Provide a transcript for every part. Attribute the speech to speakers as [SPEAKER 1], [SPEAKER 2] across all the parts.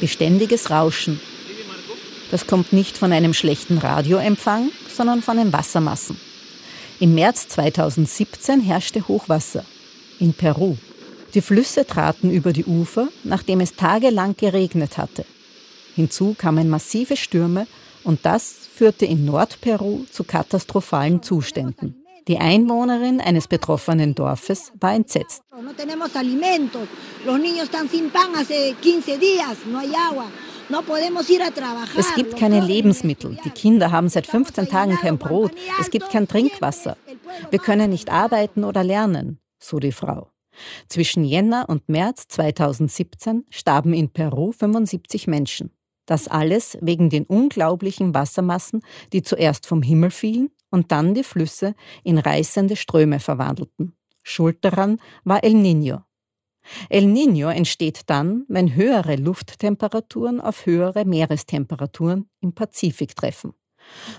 [SPEAKER 1] Beständiges Rauschen. Das kommt nicht von einem schlechten Radioempfang, sondern von den Wassermassen. Im März 2017 herrschte Hochwasser in Peru. Die Flüsse traten über die Ufer, nachdem es tagelang geregnet hatte. Hinzu kamen massive Stürme und das führte in Nordperu zu katastrophalen Zuständen. Die Einwohnerin eines betroffenen Dorfes war entsetzt. Es gibt keine Lebensmittel. Die Kinder haben seit 15 Tagen kein Brot. Es gibt kein Trinkwasser. Wir können nicht arbeiten oder lernen, so die Frau. Zwischen Jänner und März 2017 starben in Peru 75 Menschen. Das alles wegen den unglaublichen Wassermassen, die zuerst vom Himmel fielen und dann die Flüsse in reißende Ströme verwandelten. Schuld daran war El Niño. El Niño entsteht dann, wenn höhere Lufttemperaturen auf höhere Meerestemperaturen im Pazifik treffen.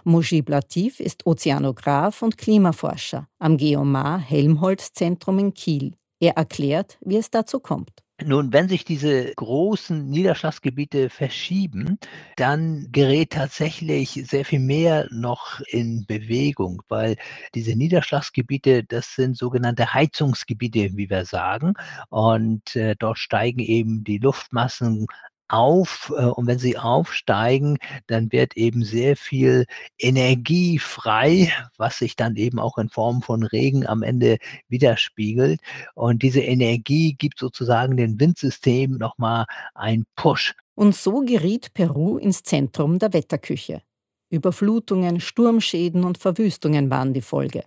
[SPEAKER 1] Mujib Latif ist Ozeanograph und Klimaforscher am Geomar Helmholtz Zentrum in Kiel. Er erklärt, wie es dazu kommt.
[SPEAKER 2] Nun, wenn sich diese großen Niederschlagsgebiete verschieben, dann gerät tatsächlich sehr viel mehr noch in Bewegung, weil diese Niederschlagsgebiete, das sind sogenannte Heizungsgebiete, wie wir sagen. Und äh, dort steigen eben die Luftmassen auf äh, und wenn sie aufsteigen, dann wird eben sehr viel Energie frei, was sich dann eben auch in Form von Regen am Ende widerspiegelt. Und diese Energie gibt sozusagen den Windsystem nochmal einen Push.
[SPEAKER 1] Und so geriet Peru ins Zentrum der Wetterküche. Überflutungen, Sturmschäden und Verwüstungen waren die Folge.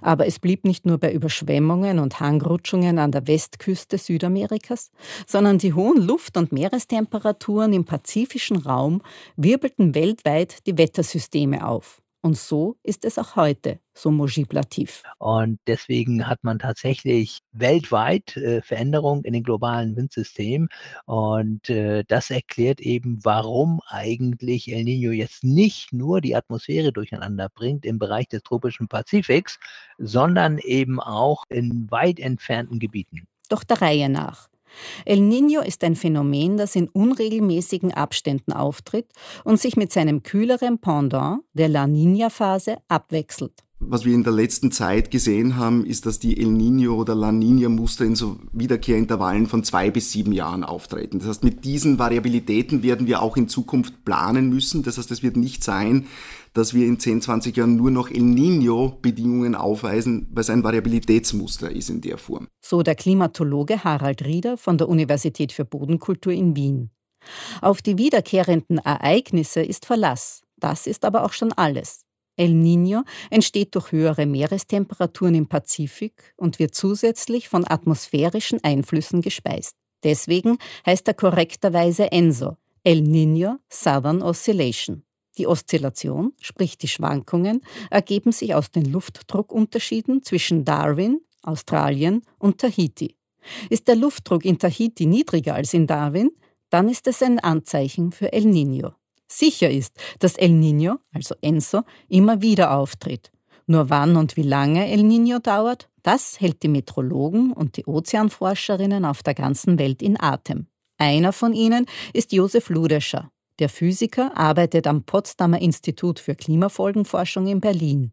[SPEAKER 1] Aber es blieb nicht nur bei Überschwemmungen und Hangrutschungen an der Westküste Südamerikas, sondern die hohen Luft- und Meerestemperaturen im pazifischen Raum wirbelten weltweit die Wettersysteme auf. Und so ist es auch heute, so Mojib Latif.
[SPEAKER 2] Und deswegen hat man tatsächlich weltweit äh, Veränderungen in den globalen Windsystemen. Und äh, das erklärt eben, warum eigentlich El Nino jetzt nicht nur die Atmosphäre durcheinander bringt im Bereich des tropischen Pazifiks, sondern eben auch in weit entfernten Gebieten.
[SPEAKER 1] Doch der Reihe nach. El Niño ist ein Phänomen, das in unregelmäßigen Abständen auftritt und sich mit seinem kühleren Pendant, der La Niña-Phase, abwechselt.
[SPEAKER 3] Was wir in der letzten Zeit gesehen haben, ist, dass die El Niño oder La Niña-Muster in so Wiederkehrintervallen von zwei bis sieben Jahren auftreten. Das heißt, mit diesen Variabilitäten werden wir auch in Zukunft planen müssen. Das heißt, es wird nicht sein, dass wir in 10, 20 Jahren nur noch El Niño-Bedingungen aufweisen, weil es ein Variabilitätsmuster ist in der Form.
[SPEAKER 1] So der Klimatologe Harald Rieder von der Universität für Bodenkultur in Wien. Auf die wiederkehrenden Ereignisse ist Verlass. Das ist aber auch schon alles. El Niño entsteht durch höhere Meerestemperaturen im Pazifik und wird zusätzlich von atmosphärischen Einflüssen gespeist. Deswegen heißt er korrekterweise ENSO, El Niño Southern Oscillation. Die Oszillation, sprich die Schwankungen, ergeben sich aus den Luftdruckunterschieden zwischen Darwin, Australien und Tahiti. Ist der Luftdruck in Tahiti niedriger als in Darwin, dann ist es ein Anzeichen für El Niño. Sicher ist, dass El Niño, also Enso, immer wieder auftritt. Nur wann und wie lange El Niño dauert, das hält die Metrologen und die Ozeanforscherinnen auf der ganzen Welt in Atem. Einer von ihnen ist Josef Ludescher. Der Physiker arbeitet am Potsdamer Institut für Klimafolgenforschung in Berlin.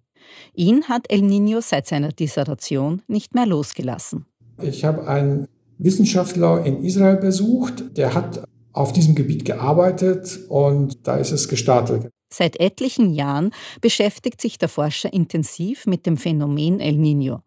[SPEAKER 1] Ihn hat El Niño seit seiner Dissertation nicht mehr losgelassen.
[SPEAKER 4] Ich habe einen Wissenschaftler in Israel besucht, der hat auf diesem Gebiet gearbeitet und da ist es gestartet.
[SPEAKER 1] Seit etlichen Jahren beschäftigt sich der Forscher intensiv mit dem Phänomen El Niño.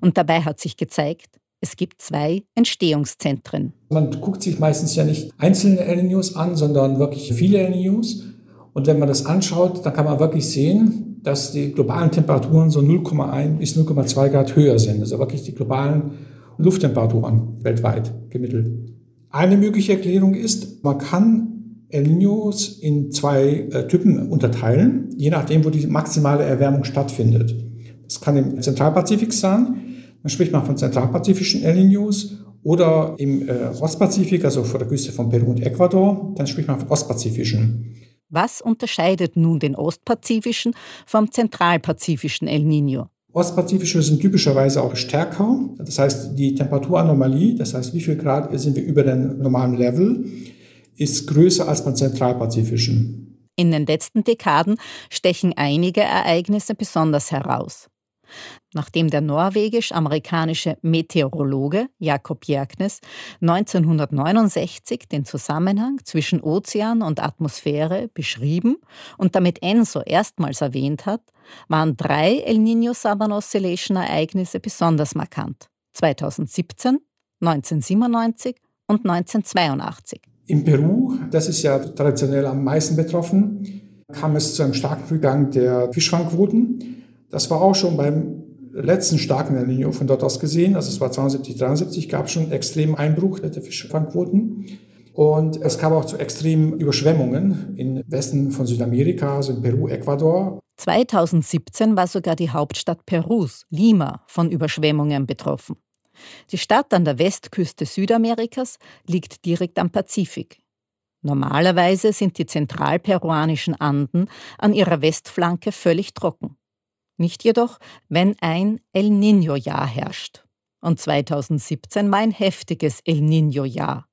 [SPEAKER 1] Und dabei hat sich gezeigt, es gibt zwei Entstehungszentren.
[SPEAKER 4] Man guckt sich meistens ja nicht einzelne El Niños an, sondern wirklich viele El Niños. Und wenn man das anschaut, dann kann man wirklich sehen, dass die globalen Temperaturen so 0,1 bis 0,2 Grad höher sind. Also wirklich die globalen Lufttemperaturen weltweit gemittelt. Eine mögliche Erklärung ist, man kann El Niños in zwei äh, Typen unterteilen, je nachdem, wo die maximale Erwärmung stattfindet. Das kann im Zentralpazifik sein, dann spricht man von zentralpazifischen El Niños, oder im äh, Ostpazifik, also vor der Küste von Peru und Ecuador, dann spricht man von ostpazifischen.
[SPEAKER 1] Was unterscheidet nun den ostpazifischen vom zentralpazifischen El Niño?
[SPEAKER 4] Ostpazifische sind typischerweise auch stärker. Das heißt, die Temperaturanomalie, das heißt, wie viel Grad sind wir über dem normalen Level, ist größer als beim zentralpazifischen.
[SPEAKER 1] In den letzten Dekaden stechen einige Ereignisse besonders heraus. Nachdem der norwegisch-amerikanische Meteorologe Jakob Jerknes 1969 den Zusammenhang zwischen Ozean und Atmosphäre beschrieben und damit ENSO erstmals erwähnt hat, waren drei El Niño Southern Oscillation Ereignisse besonders markant. 2017, 1997 und 1982.
[SPEAKER 4] In Peru, das ist ja traditionell am meisten betroffen, kam es zu einem starken Rückgang der Fischfangquoten. Das war auch schon beim letzten starken El Niño von dort aus gesehen, also es war 72, 73, gab es schon einen extremen Einbruch der Fischfangquoten. Und es kam auch zu extremen Überschwemmungen im Westen von Südamerika, also in Peru, Ecuador.
[SPEAKER 1] 2017 war sogar die Hauptstadt Perus, Lima, von Überschwemmungen betroffen. Die Stadt an der Westküste Südamerikas liegt direkt am Pazifik. Normalerweise sind die zentralperuanischen Anden an ihrer Westflanke völlig trocken. Nicht jedoch, wenn ein El Niño-Jahr herrscht. Und 2017 war ein heftiges El Niño-Jahr.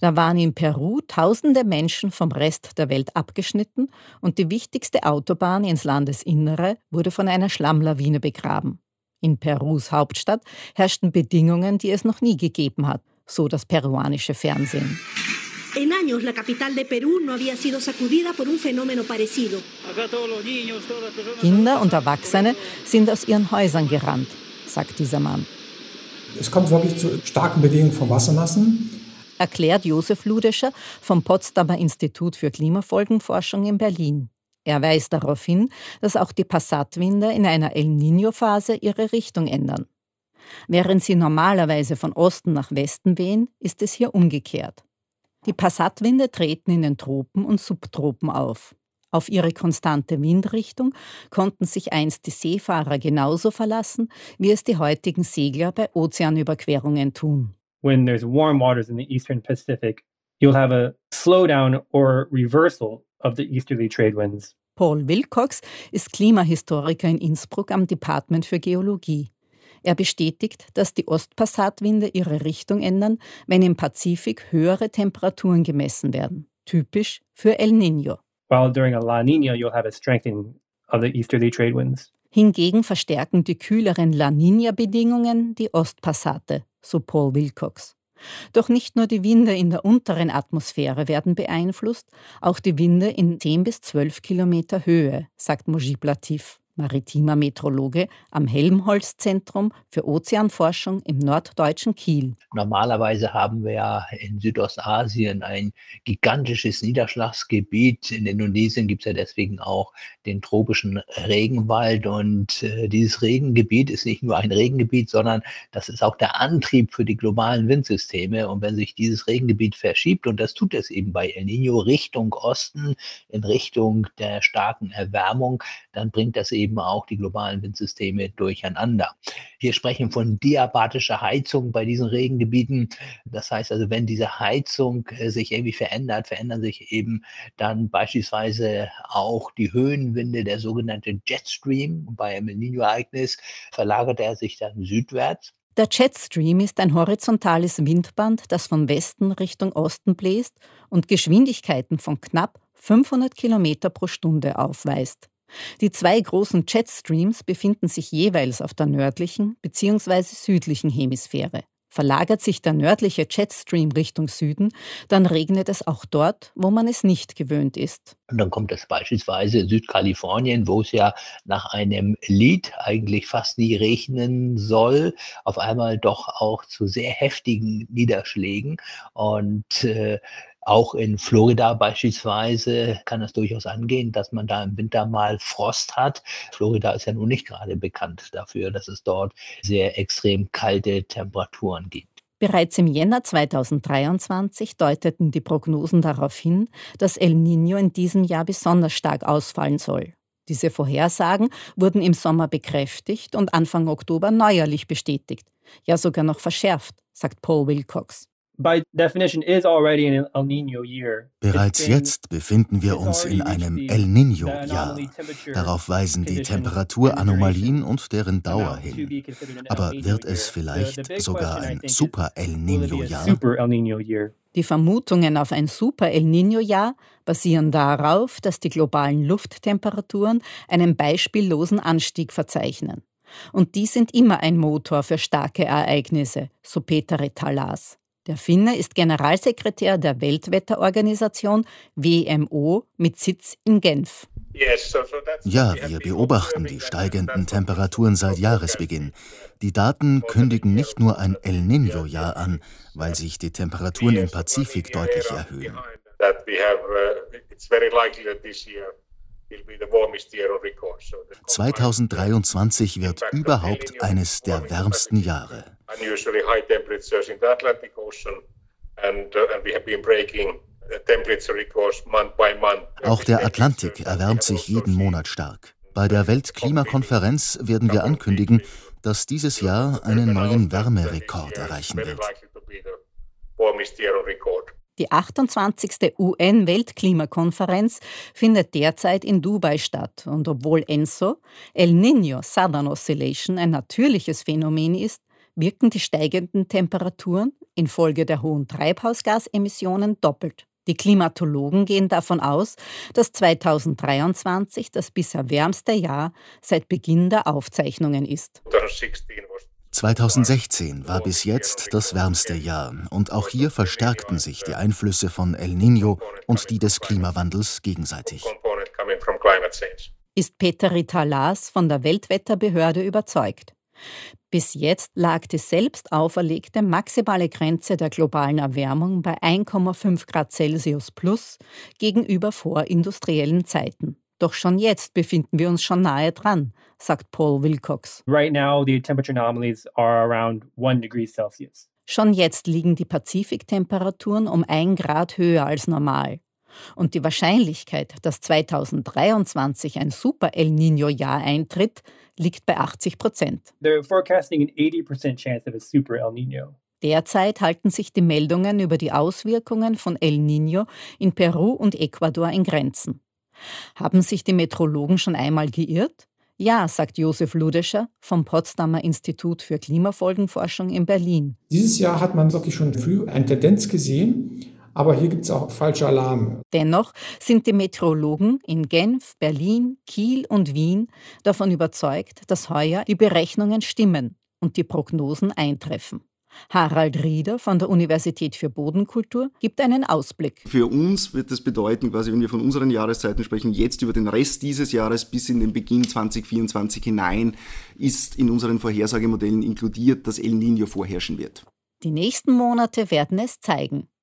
[SPEAKER 1] Da waren in Peru tausende Menschen vom Rest der Welt abgeschnitten und die wichtigste Autobahn ins Landesinnere wurde von einer Schlammlawine begraben. In Perus Hauptstadt herrschten Bedingungen, die es noch nie gegeben hat, so das peruanische Fernsehen. En años la capital de Perú no había sido sacudida por un fenómeno parecido. Kinder und Erwachsene sind aus ihren Häusern gerannt, sagt dieser Mann.
[SPEAKER 4] Es kommt wirklich zu starken Bedingungen von Wassermassen.
[SPEAKER 1] Erklärt Josef Ludescher vom Potsdamer Institut für Klimafolgenforschung in Berlin. Er weist darauf hin, dass auch die Passatwinde in einer El Niño-Phase ihre Richtung ändern. Während sie normalerweise von Osten nach Westen wehen, ist es hier umgekehrt. Die Passatwinde treten in den Tropen und Subtropen auf. Auf ihre konstante Windrichtung konnten sich einst die Seefahrer genauso verlassen, wie es die heutigen Segler bei Ozeanüberquerungen tun.
[SPEAKER 5] When there's warm waters in the eastern Pacific, you'll have a slowdown or reversal of the easterly trade winds.
[SPEAKER 1] Paul Wilcox ist Klimahistoriker in Innsbruck am Department für Geologie. Er bestätigt, dass die Ostpassatwinde ihre Richtung ändern, wenn im Pazifik höhere Temperaturen gemessen werden, typisch für El Niño.
[SPEAKER 5] While during a La Niña you'll have a strengthening of the easterly trade winds.
[SPEAKER 1] Hingegen verstärken die kühleren La Niña-Bedingungen die Ostpassate, so Paul Wilcox. Doch nicht nur die Winde in der unteren Atmosphäre werden beeinflusst, auch die Winde in 10 bis 12 Kilometer Höhe, sagt Mujib Latif maritimer Metrologe am Helmholtz-Zentrum für Ozeanforschung im norddeutschen Kiel.
[SPEAKER 2] Normalerweise haben wir ja in Südostasien ein gigantisches Niederschlagsgebiet. In Indonesien gibt es ja deswegen auch den tropischen Regenwald. Und äh, dieses Regengebiet ist nicht nur ein Regengebiet, sondern das ist auch der Antrieb für die globalen Windsysteme. Und wenn sich dieses Regengebiet verschiebt, und das tut es eben bei El Nino Richtung Osten, in Richtung der starken Erwärmung, dann bringt das eben eben auch die globalen Windsysteme durcheinander. Wir sprechen von diabatischer Heizung bei diesen Regengebieten. Das heißt also, wenn diese Heizung äh, sich irgendwie verändert, verändern sich eben dann beispielsweise auch die Höhenwinde, der sogenannte Jetstream. Bei einem El Niño-Ereignis verlagert er sich dann südwärts.
[SPEAKER 1] Der Jetstream ist ein horizontales Windband, das von Westen Richtung Osten bläst und Geschwindigkeiten von knapp 500 Kilometer pro Stunde aufweist. Die zwei großen Jetstreams befinden sich jeweils auf der nördlichen bzw. südlichen Hemisphäre. Verlagert sich der nördliche Jetstream Richtung Süden, dann regnet es auch dort, wo man es nicht gewöhnt ist.
[SPEAKER 2] Und dann kommt es beispielsweise in Südkalifornien, wo es ja nach einem Lied eigentlich fast nie regnen soll, auf einmal doch auch zu sehr heftigen Niederschlägen. Und äh, auch in Florida beispielsweise kann es durchaus angehen, dass man da im Winter mal Frost hat. Florida ist ja nun nicht gerade bekannt dafür, dass es dort sehr extrem kalte Temperaturen gibt.
[SPEAKER 1] Bereits im Jänner 2023 deuteten die Prognosen darauf hin, dass El Niño in diesem Jahr besonders stark ausfallen soll. Diese Vorhersagen wurden im Sommer bekräftigt und Anfang Oktober neuerlich bestätigt, ja sogar noch verschärft, sagt Paul Wilcox.
[SPEAKER 6] Bereits jetzt befinden wir uns in einem El Niño-Jahr. Darauf weisen die Temperaturanomalien und deren Dauer hin. Aber wird es vielleicht sogar ein Super El Niño-Jahr?
[SPEAKER 1] Die Vermutungen auf ein Super El Niño-Jahr basieren darauf, dass die globalen Lufttemperaturen einen beispiellosen Anstieg verzeichnen. Und die sind immer ein Motor für starke Ereignisse, so Peter Talas. Der Finne ist Generalsekretär der Weltwetterorganisation WMO mit Sitz in Genf.
[SPEAKER 6] Ja, wir beobachten die steigenden Temperaturen seit Jahresbeginn. Die Daten kündigen nicht nur ein El Niño-Jahr an, weil sich die Temperaturen im Pazifik deutlich erhöhen. 2023 wird überhaupt eines der wärmsten Jahre. Auch der Atlantik erwärmt sich jeden Monat stark. Bei der Weltklimakonferenz werden wir ankündigen, dass dieses Jahr einen neuen Wärmerekord erreichen wird.
[SPEAKER 1] Die 28. UN-Weltklimakonferenz findet derzeit in Dubai statt. Und obwohl ENSO, El Niño Southern Oscillation, ein natürliches Phänomen ist, wirken die steigenden Temperaturen infolge der hohen Treibhausgasemissionen doppelt. Die Klimatologen gehen davon aus, dass 2023 das bisher wärmste Jahr seit Beginn der Aufzeichnungen ist.
[SPEAKER 6] 2016 war bis jetzt das wärmste Jahr und auch hier verstärkten sich die Einflüsse von El Niño und die des Klimawandels gegenseitig.
[SPEAKER 1] Ist Peter Ritalas von der Weltwetterbehörde überzeugt. Bis jetzt lag die selbst auferlegte maximale Grenze der globalen Erwärmung bei 1,5 Grad Celsius plus gegenüber vorindustriellen Zeiten. Doch schon jetzt befinden wir uns schon nahe dran, sagt Paul Wilcox.
[SPEAKER 5] Right now the temperature anomalies are around 1 degree Celsius.
[SPEAKER 1] Schon jetzt liegen die Pazifiktemperaturen um ein Grad höher als normal. Und die Wahrscheinlichkeit, dass 2023 ein Super El Niño-Jahr eintritt, liegt bei 80 Prozent. Derzeit halten sich die Meldungen über die Auswirkungen von El Niño in Peru und Ecuador in Grenzen. Haben sich die Metrologen schon einmal geirrt? Ja, sagt Josef Ludescher vom Potsdamer Institut für Klimafolgenforschung in Berlin.
[SPEAKER 4] Dieses Jahr hat man wirklich schon früh eine Tendenz gesehen, aber hier gibt es auch falsche Alarme.
[SPEAKER 1] Dennoch sind die Meteorologen in Genf, Berlin, Kiel und Wien davon überzeugt, dass heuer die Berechnungen stimmen und die Prognosen eintreffen. Harald Rieder von der Universität für Bodenkultur gibt einen Ausblick.
[SPEAKER 3] Für uns wird das bedeuten, quasi, wenn wir von unseren Jahreszeiten sprechen, jetzt über den Rest dieses Jahres bis in den Beginn 2024 hinein, ist in unseren Vorhersagemodellen inkludiert, dass El Niño vorherrschen wird.
[SPEAKER 1] Die nächsten Monate werden es zeigen.